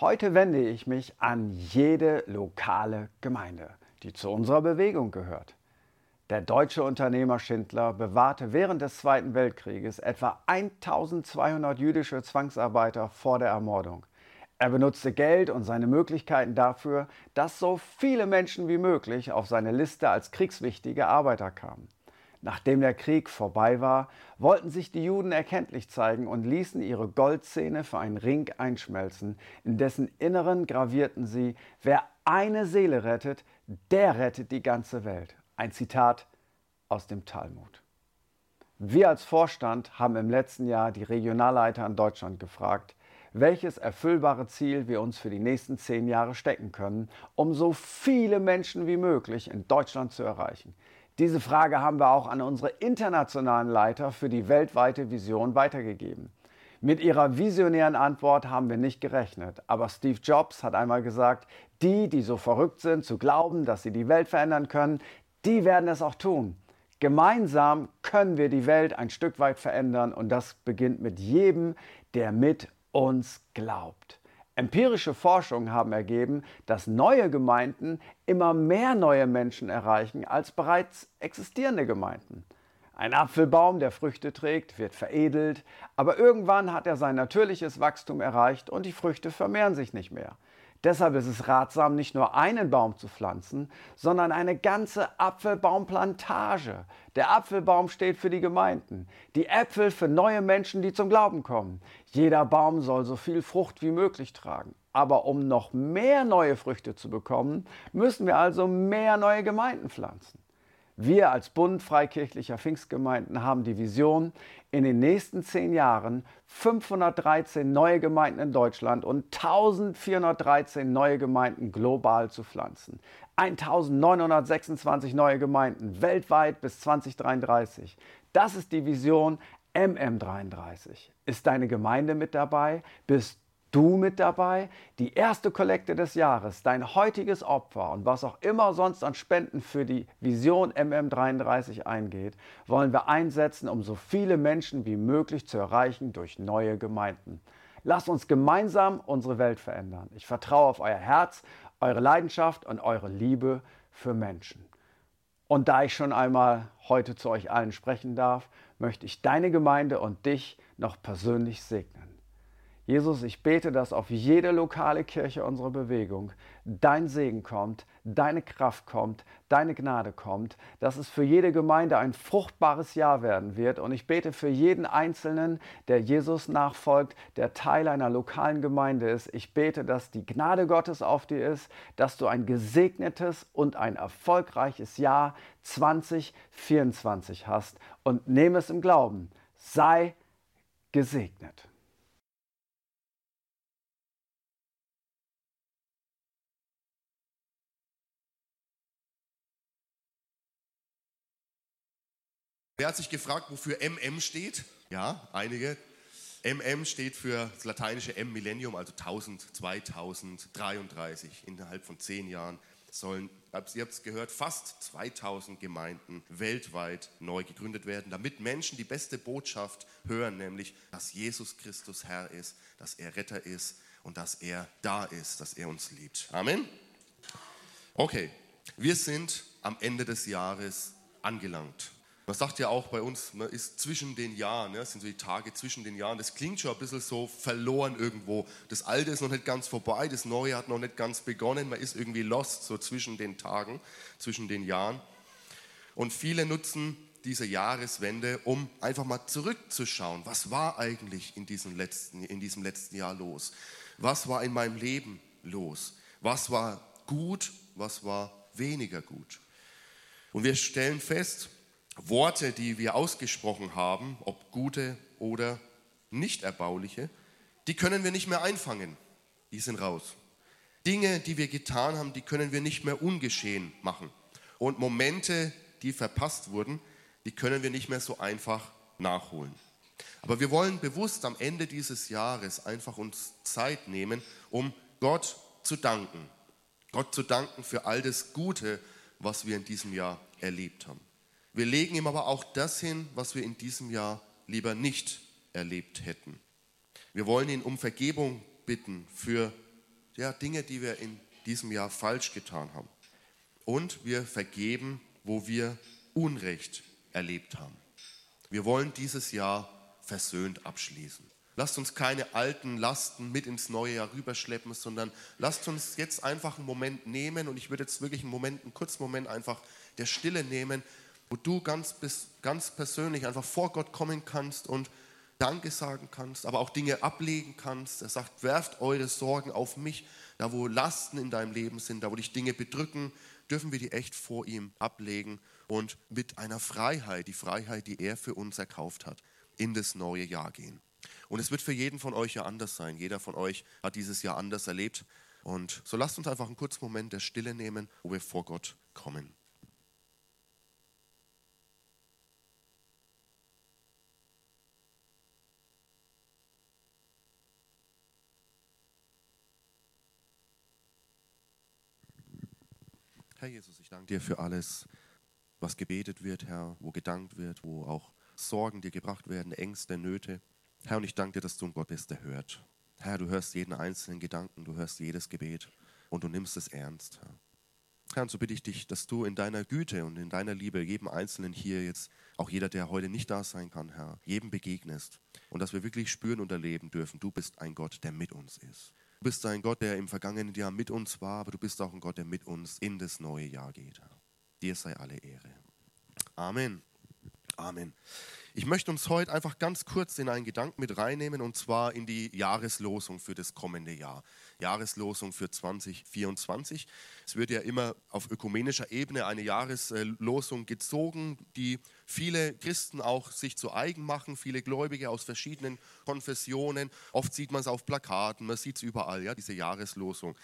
Heute wende ich mich an jede lokale Gemeinde, die zu unserer Bewegung gehört. Der deutsche Unternehmer Schindler bewahrte während des Zweiten Weltkrieges etwa 1200 jüdische Zwangsarbeiter vor der Ermordung. Er benutzte Geld und seine Möglichkeiten dafür, dass so viele Menschen wie möglich auf seine Liste als kriegswichtige Arbeiter kamen. Nachdem der Krieg vorbei war, wollten sich die Juden erkenntlich zeigen und ließen ihre Goldzähne für einen Ring einschmelzen, in dessen Inneren gravierten sie, wer eine Seele rettet, der rettet die ganze Welt. Ein Zitat aus dem Talmud. Wir als Vorstand haben im letzten Jahr die Regionalleiter in Deutschland gefragt, welches erfüllbare Ziel wir uns für die nächsten zehn Jahre stecken können, um so viele Menschen wie möglich in Deutschland zu erreichen. Diese Frage haben wir auch an unsere internationalen Leiter für die weltweite Vision weitergegeben. Mit ihrer visionären Antwort haben wir nicht gerechnet, aber Steve Jobs hat einmal gesagt, die, die so verrückt sind zu glauben, dass sie die Welt verändern können, die werden es auch tun. Gemeinsam können wir die Welt ein Stück weit verändern und das beginnt mit jedem, der mit uns glaubt. Empirische Forschungen haben ergeben, dass neue Gemeinden immer mehr neue Menschen erreichen als bereits existierende Gemeinden. Ein Apfelbaum, der Früchte trägt, wird veredelt, aber irgendwann hat er sein natürliches Wachstum erreicht und die Früchte vermehren sich nicht mehr. Deshalb ist es ratsam, nicht nur einen Baum zu pflanzen, sondern eine ganze Apfelbaumplantage. Der Apfelbaum steht für die Gemeinden, die Äpfel für neue Menschen, die zum Glauben kommen. Jeder Baum soll so viel Frucht wie möglich tragen. Aber um noch mehr neue Früchte zu bekommen, müssen wir also mehr neue Gemeinden pflanzen. Wir als Bund freikirchlicher Pfingstgemeinden haben die Vision, in den nächsten zehn Jahren 513 neue Gemeinden in Deutschland und 1413 neue Gemeinden global zu pflanzen. 1926 neue Gemeinden weltweit bis 2033. Das ist die Vision MM33. Ist deine Gemeinde mit dabei? Bist du mit dabei, die erste Kollekte des Jahres, dein heutiges Opfer und was auch immer sonst an Spenden für die Vision MM33 eingeht, wollen wir einsetzen, um so viele Menschen wie möglich zu erreichen durch neue Gemeinden. Lasst uns gemeinsam unsere Welt verändern. Ich vertraue auf euer Herz, eure Leidenschaft und eure Liebe für Menschen. Und da ich schon einmal heute zu euch allen sprechen darf, möchte ich deine Gemeinde und dich noch persönlich segnen. Jesus, ich bete, dass auf jede lokale Kirche unserer Bewegung dein Segen kommt, deine Kraft kommt, deine Gnade kommt, dass es für jede Gemeinde ein fruchtbares Jahr werden wird. Und ich bete für jeden Einzelnen, der Jesus nachfolgt, der Teil einer lokalen Gemeinde ist. Ich bete, dass die Gnade Gottes auf dir ist, dass du ein gesegnetes und ein erfolgreiches Jahr 2024 hast. Und nehme es im Glauben. Sei gesegnet. Wer hat sich gefragt, wofür MM steht? Ja, einige. MM steht für das lateinische M Millennium, also 1000, 2033. Innerhalb von zehn Jahren sollen, ihr habt es gehört, fast 2000 Gemeinden weltweit neu gegründet werden, damit Menschen die beste Botschaft hören, nämlich, dass Jesus Christus Herr ist, dass er Retter ist und dass er da ist, dass er uns liebt. Amen. Okay, wir sind am Ende des Jahres angelangt. Man sagt ja auch bei uns, man ist zwischen den Jahren, ja, das sind so die Tage zwischen den Jahren. Das klingt schon ein bisschen so verloren irgendwo. Das Alte ist noch nicht ganz vorbei, das Neue hat noch nicht ganz begonnen. Man ist irgendwie lost, so zwischen den Tagen, zwischen den Jahren. Und viele nutzen diese Jahreswende, um einfach mal zurückzuschauen. Was war eigentlich in diesem letzten, in diesem letzten Jahr los? Was war in meinem Leben los? Was war gut? Was war weniger gut? Und wir stellen fest, Worte, die wir ausgesprochen haben, ob gute oder nicht erbauliche, die können wir nicht mehr einfangen. Die sind raus. Dinge, die wir getan haben, die können wir nicht mehr ungeschehen machen. Und Momente, die verpasst wurden, die können wir nicht mehr so einfach nachholen. Aber wir wollen bewusst am Ende dieses Jahres einfach uns Zeit nehmen, um Gott zu danken. Gott zu danken für all das Gute, was wir in diesem Jahr erlebt haben. Wir legen ihm aber auch das hin, was wir in diesem Jahr lieber nicht erlebt hätten. Wir wollen ihn um Vergebung bitten für ja, Dinge, die wir in diesem Jahr falsch getan haben. Und wir vergeben, wo wir Unrecht erlebt haben. Wir wollen dieses Jahr versöhnt abschließen. Lasst uns keine alten Lasten mit ins neue Jahr rüberschleppen, sondern lasst uns jetzt einfach einen Moment nehmen und ich würde jetzt wirklich einen Moment, einen kurzen Moment einfach der Stille nehmen, wo du ganz, ganz persönlich einfach vor Gott kommen kannst und Danke sagen kannst, aber auch Dinge ablegen kannst. Er sagt, werft eure Sorgen auf mich, da wo Lasten in deinem Leben sind, da wo dich Dinge bedrücken, dürfen wir die echt vor ihm ablegen und mit einer Freiheit, die Freiheit, die er für uns erkauft hat, in das neue Jahr gehen. Und es wird für jeden von euch ja anders sein. Jeder von euch hat dieses Jahr anders erlebt. Und so lasst uns einfach einen kurzen Moment der Stille nehmen, wo wir vor Gott kommen. Herr Jesus, ich danke dir für alles, was gebetet wird, Herr, wo gedankt wird, wo auch Sorgen dir gebracht werden, Ängste, Nöte. Herr, und ich danke dir, dass du ein Gott bist, der hört. Herr, du hörst jeden einzelnen Gedanken, du hörst jedes Gebet und du nimmst es ernst. Herr. Herr, und so bitte ich dich, dass du in deiner Güte und in deiner Liebe jedem Einzelnen hier jetzt, auch jeder, der heute nicht da sein kann, Herr, jedem begegnest und dass wir wirklich spüren und erleben dürfen, du bist ein Gott, der mit uns ist. Du bist ein Gott, der im vergangenen Jahr mit uns war, aber du bist auch ein Gott, der mit uns in das neue Jahr geht. Dir sei alle Ehre. Amen. Amen. Ich möchte uns heute einfach ganz kurz in einen Gedanken mit reinnehmen und zwar in die Jahreslosung für das kommende Jahr. Jahreslosung für 2024. Es wird ja immer auf ökumenischer Ebene eine Jahreslosung gezogen, die viele Christen auch sich zu eigen machen, viele Gläubige aus verschiedenen Konfessionen. Oft sieht man es auf Plakaten, man sieht es überall, ja, diese Jahreslosung.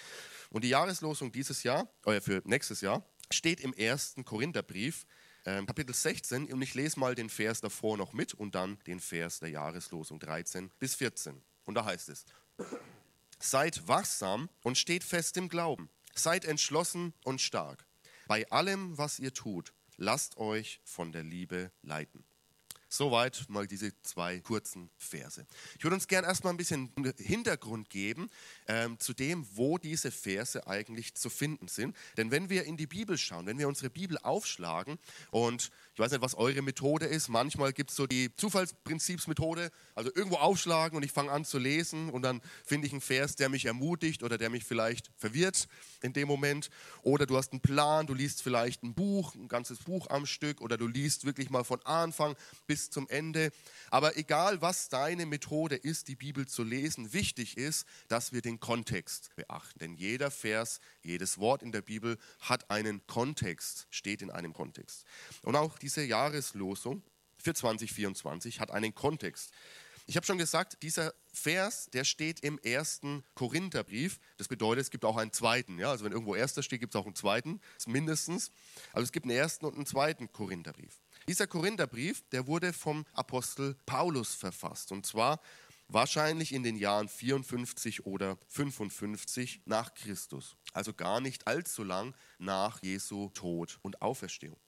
Und die Jahreslosung dieses Jahr, äh, für nächstes Jahr, steht im ersten Korintherbrief ähm, Kapitel 16 und ich lese mal den Vers davor noch mit und dann den Vers der Jahreslosung 13 bis 14. Und da heißt es, seid wachsam und steht fest im Glauben, seid entschlossen und stark. Bei allem, was ihr tut, lasst euch von der Liebe leiten. Soweit mal diese zwei kurzen Verse. Ich würde uns gerne erstmal ein bisschen Hintergrund geben ähm, zu dem, wo diese Verse eigentlich zu finden sind. Denn wenn wir in die Bibel schauen, wenn wir unsere Bibel aufschlagen und ich weiß nicht, was eure Methode ist, manchmal gibt es so die Zufallsprinzipsmethode, also irgendwo aufschlagen und ich fange an zu lesen und dann finde ich einen Vers, der mich ermutigt oder der mich vielleicht verwirrt in dem Moment. Oder du hast einen Plan, du liest vielleicht ein Buch, ein ganzes Buch am Stück oder du liest wirklich mal von Anfang bis zum Ende. Aber egal, was deine Methode ist, die Bibel zu lesen, wichtig ist, dass wir den Kontext beachten. Denn jeder Vers, jedes Wort in der Bibel hat einen Kontext, steht in einem Kontext. Und auch diese Jahreslosung für 2024 hat einen Kontext. Ich habe schon gesagt, dieser Vers, der steht im ersten Korintherbrief. Das bedeutet, es gibt auch einen zweiten. Ja? Also wenn irgendwo erster steht, gibt es auch einen zweiten, mindestens. Also es gibt einen ersten und einen zweiten Korintherbrief. Dieser Korintherbrief, der wurde vom Apostel Paulus verfasst und zwar wahrscheinlich in den Jahren 54 oder 55 nach Christus, also gar nicht allzu lang nach Jesu Tod und Auferstehung.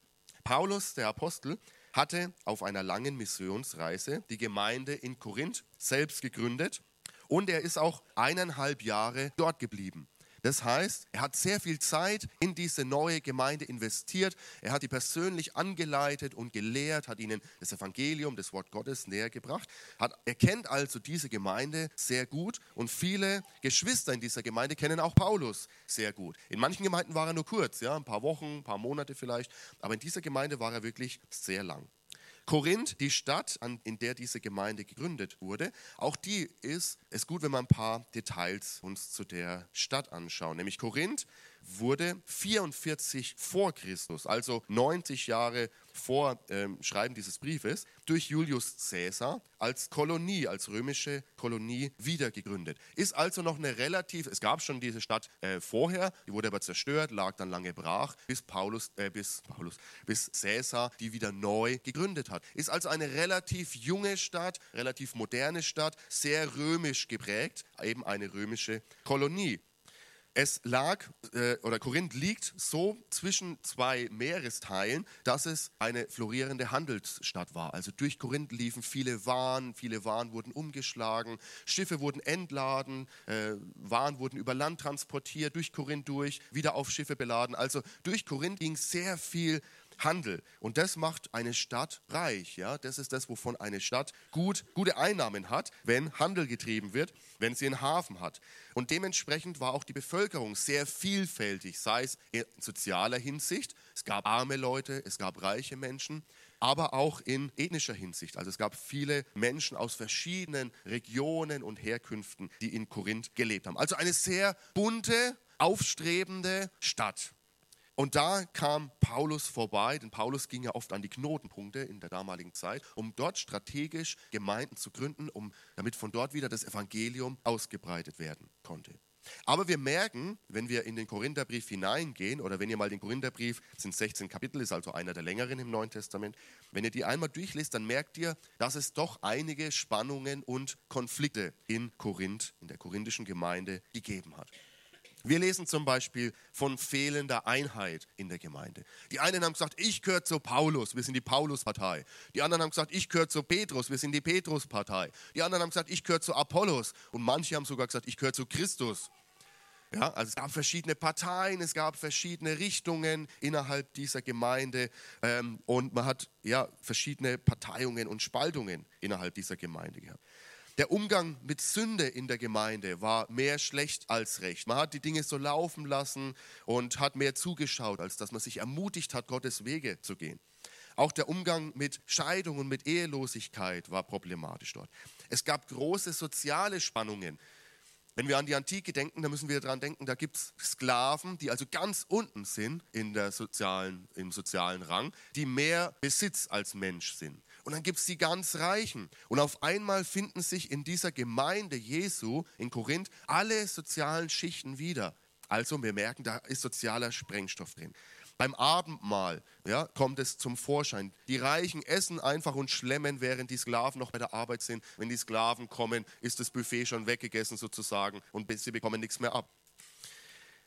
Paulus, der Apostel, hatte auf einer langen Missionsreise die Gemeinde in Korinth selbst gegründet und er ist auch eineinhalb Jahre dort geblieben. Das heißt, er hat sehr viel Zeit in diese neue Gemeinde investiert. Er hat die persönlich angeleitet und gelehrt, hat ihnen das Evangelium, das Wort Gottes näher gebracht. Hat, er kennt also diese Gemeinde sehr gut und viele Geschwister in dieser Gemeinde kennen auch Paulus sehr gut. In manchen Gemeinden war er nur kurz, ja, ein paar Wochen, ein paar Monate vielleicht, aber in dieser Gemeinde war er wirklich sehr lang. Korinth, die Stadt, in der diese Gemeinde gegründet wurde, auch die ist es gut, wenn wir ein paar Details uns zu der Stadt anschauen. Nämlich Korinth wurde 44 vor Christus, also 90 Jahre vor ähm, Schreiben dieses Briefes, durch Julius Caesar als Kolonie, als römische Kolonie wiedergegründet. Ist also noch eine relativ, es gab schon diese Stadt äh, vorher, die wurde aber zerstört, lag dann lange brach, bis Paulus, äh, bis Paulus, bis Caesar die wieder neu gegründet hat. Ist also eine relativ junge Stadt, relativ moderne Stadt, sehr römisch geprägt, eben eine römische Kolonie. Es lag, äh, oder Korinth liegt so zwischen zwei Meeresteilen, dass es eine florierende Handelsstadt war. Also durch Korinth liefen viele Waren, viele Waren wurden umgeschlagen, Schiffe wurden entladen, äh, Waren wurden über Land transportiert, durch Korinth durch, wieder auf Schiffe beladen. Also durch Korinth ging sehr viel Handel. Und das macht eine Stadt reich. Ja? Das ist das, wovon eine Stadt gut, gute Einnahmen hat, wenn Handel getrieben wird, wenn sie einen Hafen hat. Und dementsprechend war auch die Bevölkerung sehr vielfältig, sei es in sozialer Hinsicht. Es gab arme Leute, es gab reiche Menschen, aber auch in ethnischer Hinsicht. Also es gab viele Menschen aus verschiedenen Regionen und Herkünften, die in Korinth gelebt haben. Also eine sehr bunte, aufstrebende Stadt. Und da kam Paulus vorbei, denn Paulus ging ja oft an die Knotenpunkte in der damaligen Zeit, um dort strategisch Gemeinden zu gründen, um, damit von dort wieder das Evangelium ausgebreitet werden konnte. Aber wir merken, wenn wir in den Korintherbrief hineingehen, oder wenn ihr mal den Korintherbrief, das sind 16 Kapitel, ist also einer der längeren im Neuen Testament, wenn ihr die einmal durchliest, dann merkt ihr, dass es doch einige Spannungen und Konflikte in Korinth, in der korinthischen Gemeinde gegeben hat. Wir lesen zum Beispiel von fehlender Einheit in der Gemeinde. Die einen haben gesagt, ich gehöre zu Paulus, wir sind die Paulus-Partei. Die anderen haben gesagt, ich gehöre zu Petrus, wir sind die Petrus-Partei. Die anderen haben gesagt, ich gehöre zu Apollos. Und manche haben sogar gesagt, ich gehöre zu Christus. Ja, also es gab verschiedene Parteien, es gab verschiedene Richtungen innerhalb dieser Gemeinde ähm, und man hat ja verschiedene Parteiungen und Spaltungen innerhalb dieser Gemeinde gehabt. Der Umgang mit Sünde in der Gemeinde war mehr schlecht als recht. Man hat die Dinge so laufen lassen und hat mehr zugeschaut, als dass man sich ermutigt hat, Gottes Wege zu gehen. Auch der Umgang mit Scheidung und mit Ehelosigkeit war problematisch dort. Es gab große soziale Spannungen. Wenn wir an die Antike denken, dann müssen wir daran denken, da gibt es Sklaven, die also ganz unten sind in der sozialen, im sozialen Rang, die mehr Besitz als Mensch sind. Und dann gibt es die ganz Reichen. Und auf einmal finden sich in dieser Gemeinde Jesu in Korinth alle sozialen Schichten wieder. Also wir merken, da ist sozialer Sprengstoff drin. Beim Abendmahl ja, kommt es zum Vorschein. Die Reichen essen einfach und schlemmen, während die Sklaven noch bei der Arbeit sind. Wenn die Sklaven kommen, ist das Buffet schon weggegessen sozusagen und sie bekommen nichts mehr ab.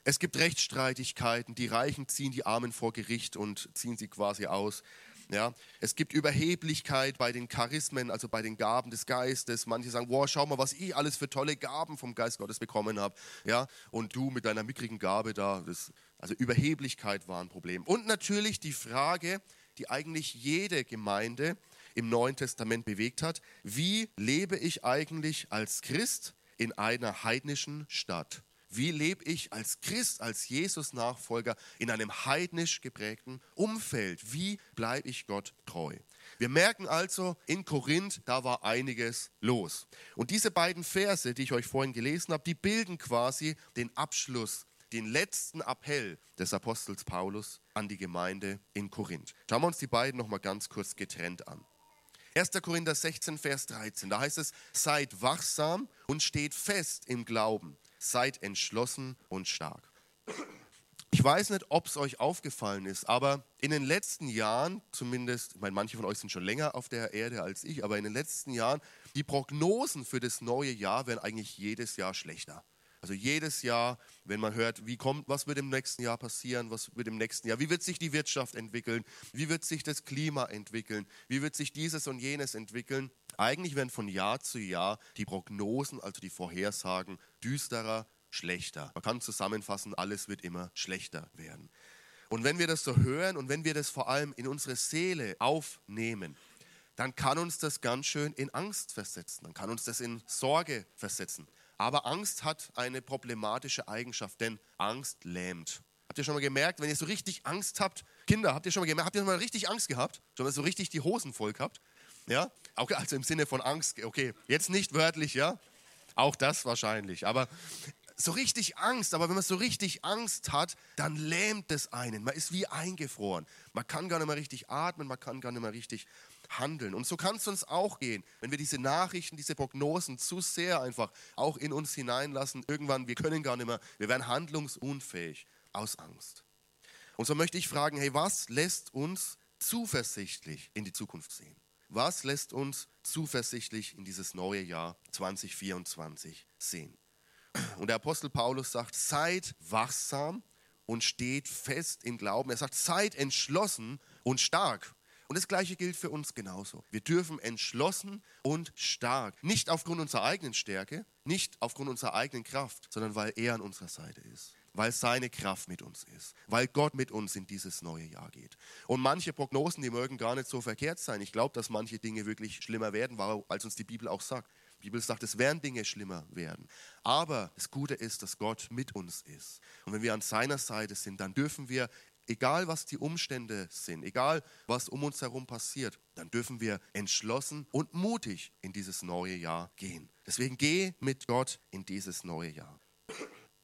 Es gibt Rechtsstreitigkeiten. Die Reichen ziehen die Armen vor Gericht und ziehen sie quasi aus. Ja, es gibt Überheblichkeit bei den Charismen, also bei den Gaben des Geistes. Manche sagen, wow, schau mal, was ich alles für tolle Gaben vom Geist Gottes bekommen habe. Ja, und du mit deiner mickrigen Gabe da, das, also Überheblichkeit war ein Problem. Und natürlich die Frage, die eigentlich jede Gemeinde im Neuen Testament bewegt hat, wie lebe ich eigentlich als Christ in einer heidnischen Stadt? Wie lebe ich als Christ, als Jesus-Nachfolger in einem heidnisch geprägten Umfeld? Wie bleibe ich Gott treu? Wir merken also, in Korinth, da war einiges los. Und diese beiden Verse, die ich euch vorhin gelesen habe, die bilden quasi den Abschluss, den letzten Appell des Apostels Paulus an die Gemeinde in Korinth. Schauen wir uns die beiden nochmal ganz kurz getrennt an. 1. Korinther 16, Vers 13, da heißt es, seid wachsam und steht fest im Glauben seid entschlossen und stark. Ich weiß nicht, ob es euch aufgefallen ist, aber in den letzten Jahren, zumindest, ich meine, manche von euch sind schon länger auf der Erde als ich, aber in den letzten Jahren, die Prognosen für das neue Jahr werden eigentlich jedes Jahr schlechter. Also jedes Jahr, wenn man hört, wie kommt, was wird im nächsten Jahr passieren, was wird im nächsten Jahr, wie wird sich die Wirtschaft entwickeln, wie wird sich das Klima entwickeln, wie wird sich dieses und jenes entwickeln, eigentlich werden von Jahr zu Jahr die Prognosen, also die Vorhersagen, düsterer, schlechter. Man kann zusammenfassen, alles wird immer schlechter werden. Und wenn wir das so hören und wenn wir das vor allem in unsere Seele aufnehmen, dann kann uns das ganz schön in Angst versetzen, dann kann uns das in Sorge versetzen. Aber Angst hat eine problematische Eigenschaft, denn Angst lähmt. Habt ihr schon mal gemerkt, wenn ihr so richtig Angst habt, Kinder, habt ihr schon mal gemerkt, habt ihr schon mal richtig Angst gehabt? Schon mal so richtig die Hosen voll gehabt? Ja? Okay, also im Sinne von Angst. Okay, jetzt nicht wörtlich, ja? Auch das wahrscheinlich. Aber so richtig Angst, aber wenn man so richtig Angst hat, dann lähmt es einen. Man ist wie eingefroren. Man kann gar nicht mehr richtig atmen, man kann gar nicht mehr richtig handeln. Und so kann es uns auch gehen, wenn wir diese Nachrichten, diese Prognosen zu sehr einfach auch in uns hineinlassen. Irgendwann, wir können gar nicht mehr, wir werden handlungsunfähig aus Angst. Und so möchte ich fragen, hey, was lässt uns zuversichtlich in die Zukunft sehen? Was lässt uns zuversichtlich in dieses neue Jahr 2024 sehen? Und der Apostel Paulus sagt, seid wachsam und steht fest im Glauben. Er sagt, seid entschlossen und stark. Und das Gleiche gilt für uns genauso. Wir dürfen entschlossen und stark, nicht aufgrund unserer eigenen Stärke, nicht aufgrund unserer eigenen Kraft, sondern weil er an unserer Seite ist, weil seine Kraft mit uns ist, weil Gott mit uns in dieses neue Jahr geht. Und manche Prognosen, die mögen gar nicht so verkehrt sein. Ich glaube, dass manche Dinge wirklich schlimmer werden, als uns die Bibel auch sagt. Die Bibel sagt, es werden Dinge schlimmer werden. Aber das Gute ist, dass Gott mit uns ist. Und wenn wir an seiner Seite sind, dann dürfen wir, egal was die Umstände sind, egal was um uns herum passiert, dann dürfen wir entschlossen und mutig in dieses neue Jahr gehen. Deswegen geh mit Gott in dieses neue Jahr.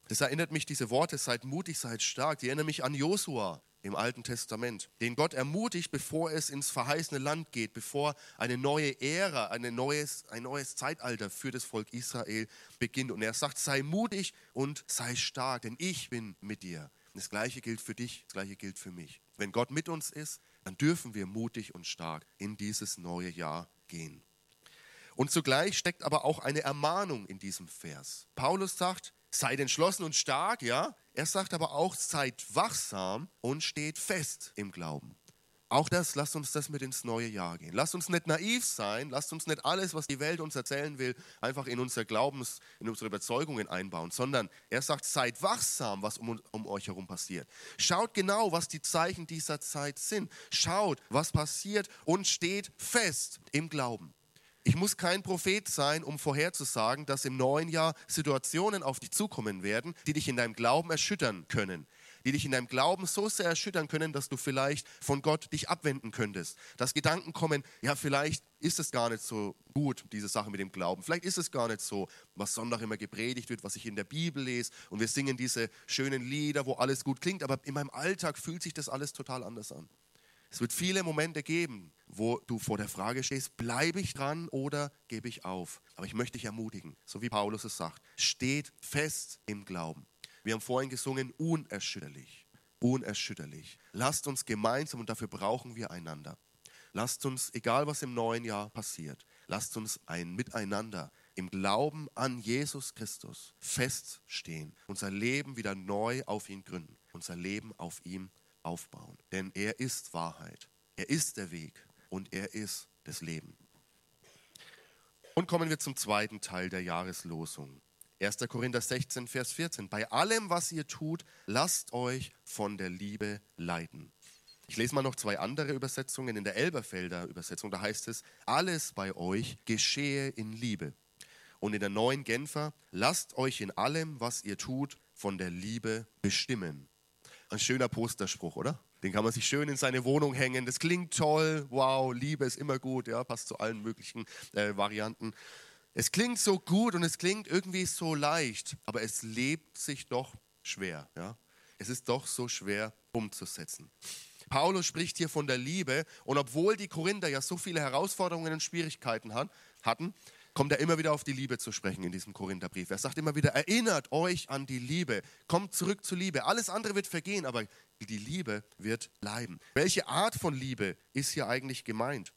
Das erinnert mich, diese Worte, seid mutig, seid stark, die erinnern mich an Josua im Alten Testament, den Gott ermutigt, bevor es ins verheißene Land geht, bevor eine neue Ära, eine neues, ein neues Zeitalter für das Volk Israel beginnt. Und er sagt, sei mutig und sei stark, denn ich bin mit dir. Das Gleiche gilt für dich, das Gleiche gilt für mich. Wenn Gott mit uns ist, dann dürfen wir mutig und stark in dieses neue Jahr gehen. Und zugleich steckt aber auch eine Ermahnung in diesem Vers. Paulus sagt, seid entschlossen und stark, ja. Er sagt aber auch, seid wachsam und steht fest im Glauben. Auch das, lasst uns das mit ins neue Jahr gehen. Lasst uns nicht naiv sein, lasst uns nicht alles, was die Welt uns erzählen will, einfach in unser Glaubens, in unsere Überzeugungen einbauen, sondern er sagt, seid wachsam, was um, um euch herum passiert. Schaut genau, was die Zeichen dieser Zeit sind. Schaut, was passiert und steht fest im Glauben. Ich muss kein Prophet sein, um vorherzusagen, dass im neuen Jahr Situationen auf dich zukommen werden, die dich in deinem Glauben erschüttern können. Die dich in deinem Glauben so sehr erschüttern können, dass du vielleicht von Gott dich abwenden könntest. Dass Gedanken kommen, ja, vielleicht ist es gar nicht so gut, diese Sache mit dem Glauben. Vielleicht ist es gar nicht so, was Sonntag immer gepredigt wird, was ich in der Bibel lese. Und wir singen diese schönen Lieder, wo alles gut klingt. Aber in meinem Alltag fühlt sich das alles total anders an. Es wird viele Momente geben, wo du vor der Frage stehst, bleibe ich dran oder gebe ich auf? Aber ich möchte dich ermutigen, so wie Paulus es sagt, steht fest im Glauben. Wir haben vorhin gesungen, unerschütterlich, unerschütterlich. Lasst uns gemeinsam, und dafür brauchen wir einander, lasst uns, egal was im neuen Jahr passiert, lasst uns ein Miteinander im Glauben an Jesus Christus feststehen, unser Leben wieder neu auf ihn gründen, unser Leben auf ihm aufbauen. Denn er ist Wahrheit, er ist der Weg und er ist das Leben. Und kommen wir zum zweiten Teil der Jahreslosung. 1. Korinther 16, Vers 14. Bei allem, was ihr tut, lasst euch von der Liebe leiten. Ich lese mal noch zwei andere Übersetzungen. In der Elberfelder Übersetzung, da heißt es, alles bei euch geschehe in Liebe. Und in der neuen Genfer, lasst euch in allem, was ihr tut, von der Liebe bestimmen. Ein schöner Posterspruch, oder? Den kann man sich schön in seine Wohnung hängen. Das klingt toll. Wow, Liebe ist immer gut. Ja, passt zu allen möglichen äh, Varianten. Es klingt so gut und es klingt irgendwie so leicht, aber es lebt sich doch schwer. Ja? Es ist doch so schwer umzusetzen. Paulus spricht hier von der Liebe und obwohl die Korinther ja so viele Herausforderungen und Schwierigkeiten hatten, kommt er immer wieder auf die Liebe zu sprechen in diesem Korintherbrief. Er sagt immer wieder, erinnert euch an die Liebe, kommt zurück zur Liebe. Alles andere wird vergehen, aber die Liebe wird bleiben. Welche Art von Liebe ist hier eigentlich gemeint?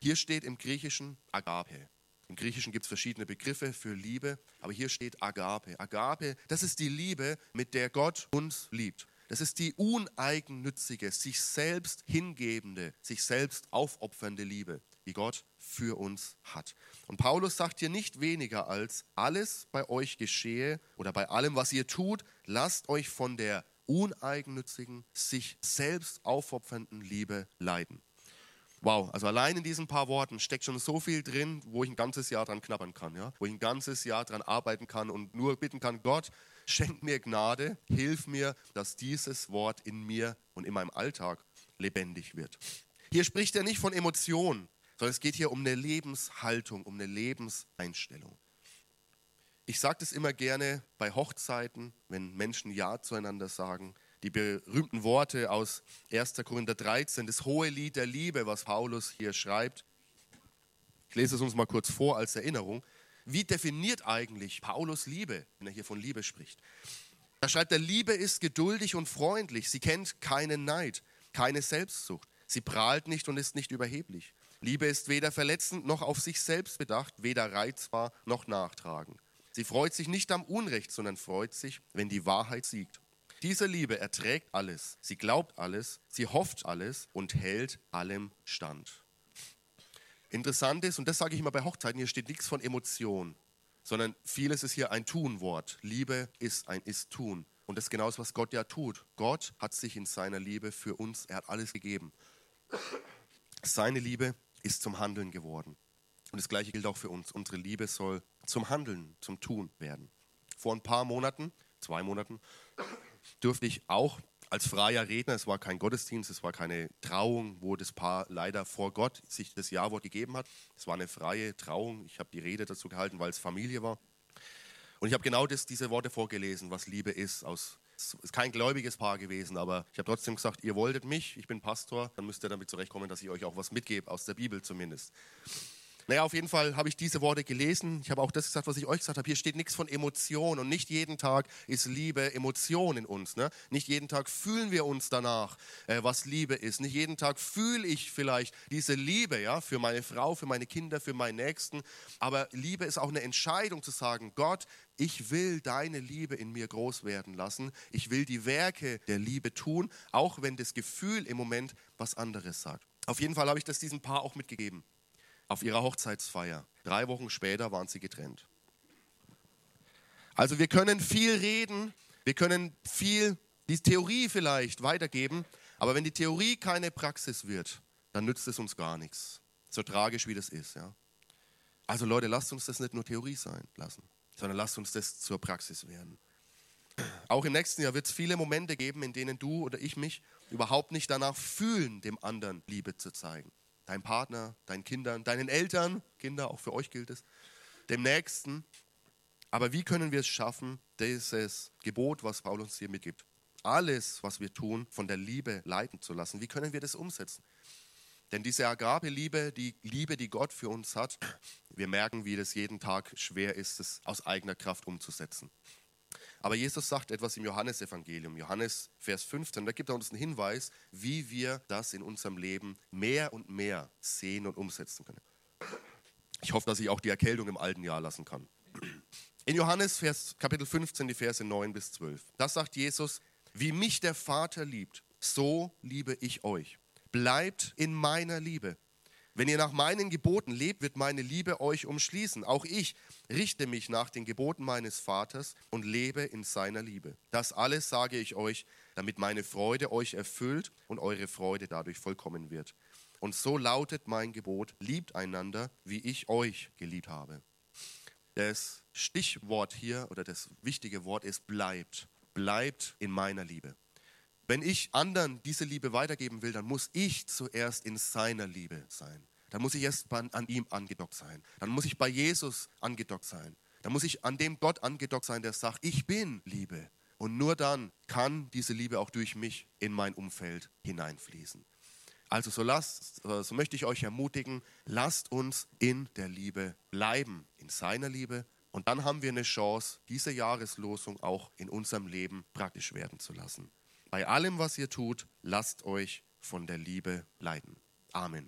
Hier steht im Griechischen Agape. Im Griechischen gibt es verschiedene Begriffe für Liebe, aber hier steht Agape. Agape, das ist die Liebe, mit der Gott uns liebt. Das ist die uneigennützige, sich selbst hingebende, sich selbst aufopfernde Liebe die Gott für uns hat. Und Paulus sagt hier nicht weniger als, alles bei euch geschehe oder bei allem, was ihr tut, lasst euch von der uneigennützigen, sich selbst aufopfernden Liebe leiden. Wow, also allein in diesen paar Worten steckt schon so viel drin, wo ich ein ganzes Jahr dran knabbern kann, ja? wo ich ein ganzes Jahr dran arbeiten kann und nur bitten kann, Gott, schenk mir Gnade, hilf mir, dass dieses Wort in mir und in meinem Alltag lebendig wird. Hier spricht er nicht von Emotionen, sondern es geht hier um eine Lebenshaltung, um eine Lebenseinstellung. Ich sage das immer gerne bei Hochzeiten, wenn Menschen Ja zueinander sagen. Die berühmten Worte aus 1. Korinther 13, das hohe Lied der Liebe, was Paulus hier schreibt. Ich lese es uns mal kurz vor als Erinnerung. Wie definiert eigentlich Paulus Liebe, wenn er hier von Liebe spricht? Da schreibt er, Liebe ist geduldig und freundlich. Sie kennt keinen Neid, keine Selbstsucht. Sie prahlt nicht und ist nicht überheblich. Liebe ist weder verletzend noch auf sich selbst bedacht, weder reizbar noch nachtragend. Sie freut sich nicht am Unrecht, sondern freut sich, wenn die Wahrheit siegt. Diese Liebe erträgt alles, sie glaubt alles, sie hofft alles und hält allem stand. Interessant ist, und das sage ich immer bei Hochzeiten, hier steht nichts von Emotion, sondern vieles ist hier ein Tunwort. Liebe ist ein Ist-Tun. Und das ist genau das, was Gott ja tut. Gott hat sich in seiner Liebe für uns, er hat alles gegeben. Seine Liebe ist zum Handeln geworden. Und das Gleiche gilt auch für uns. Unsere Liebe soll zum Handeln, zum Tun werden. Vor ein paar Monaten, zwei Monaten, durfte ich auch als freier Redner, es war kein Gottesdienst, es war keine Trauung, wo das Paar leider vor Gott sich das Ja-Wort gegeben hat. Es war eine freie Trauung. Ich habe die Rede dazu gehalten, weil es Familie war. Und ich habe genau das, diese Worte vorgelesen, was Liebe ist. Aus, es ist kein gläubiges Paar gewesen, aber ich habe trotzdem gesagt, ihr wolltet mich, ich bin Pastor, dann müsst ihr damit zurechtkommen, dass ich euch auch was mitgebe, aus der Bibel zumindest. Naja, auf jeden Fall habe ich diese Worte gelesen. Ich habe auch das gesagt, was ich euch gesagt habe. Hier steht nichts von Emotion und nicht jeden Tag ist Liebe Emotion in uns. Ne? Nicht jeden Tag fühlen wir uns danach, äh, was Liebe ist. Nicht jeden Tag fühle ich vielleicht diese Liebe ja, für meine Frau, für meine Kinder, für meinen Nächsten. Aber Liebe ist auch eine Entscheidung zu sagen, Gott, ich will deine Liebe in mir groß werden lassen. Ich will die Werke der Liebe tun, auch wenn das Gefühl im Moment was anderes sagt. Auf jeden Fall habe ich das diesem Paar auch mitgegeben auf ihrer Hochzeitsfeier. Drei Wochen später waren sie getrennt. Also wir können viel reden, wir können viel die Theorie vielleicht weitergeben, aber wenn die Theorie keine Praxis wird, dann nützt es uns gar nichts. So tragisch wie das ist. Ja? Also Leute, lasst uns das nicht nur Theorie sein lassen, sondern lasst uns das zur Praxis werden. Auch im nächsten Jahr wird es viele Momente geben, in denen du oder ich mich überhaupt nicht danach fühlen, dem anderen Liebe zu zeigen deinem Partner, deinen Kindern, deinen Eltern, Kinder, auch für euch gilt es, dem Nächsten. Aber wie können wir es schaffen, dieses Gebot, was Paulus hier mitgibt, alles, was wir tun, von der Liebe leiten zu lassen? Wie können wir das umsetzen? Denn diese Agape-Liebe, die Liebe, die Gott für uns hat, wir merken, wie das jeden Tag schwer ist, es aus eigener Kraft umzusetzen. Aber Jesus sagt etwas im Johannesevangelium, Johannes Vers 15, da gibt er uns einen Hinweis, wie wir das in unserem Leben mehr und mehr sehen und umsetzen können. Ich hoffe, dass ich auch die Erkältung im alten Jahr lassen kann. In Johannes Vers, Kapitel 15, die Verse 9 bis 12, da sagt Jesus, wie mich der Vater liebt, so liebe ich euch. Bleibt in meiner Liebe. Wenn ihr nach meinen Geboten lebt, wird meine Liebe euch umschließen. Auch ich richte mich nach den Geboten meines Vaters und lebe in seiner Liebe. Das alles sage ich euch, damit meine Freude euch erfüllt und eure Freude dadurch vollkommen wird. Und so lautet mein Gebot, liebt einander, wie ich euch geliebt habe. Das Stichwort hier oder das wichtige Wort ist bleibt. Bleibt in meiner Liebe. Wenn ich anderen diese Liebe weitergeben will, dann muss ich zuerst in seiner Liebe sein. Dann muss ich erst an ihm angedockt sein. Dann muss ich bei Jesus angedockt sein. Dann muss ich an dem Gott angedockt sein, der sagt, ich bin Liebe. Und nur dann kann diese Liebe auch durch mich in mein Umfeld hineinfließen. Also so, lasst, so möchte ich euch ermutigen, lasst uns in der Liebe bleiben, in seiner Liebe. Und dann haben wir eine Chance, diese Jahreslosung auch in unserem Leben praktisch werden zu lassen. Bei allem, was ihr tut, lasst euch von der Liebe leiten. Amen.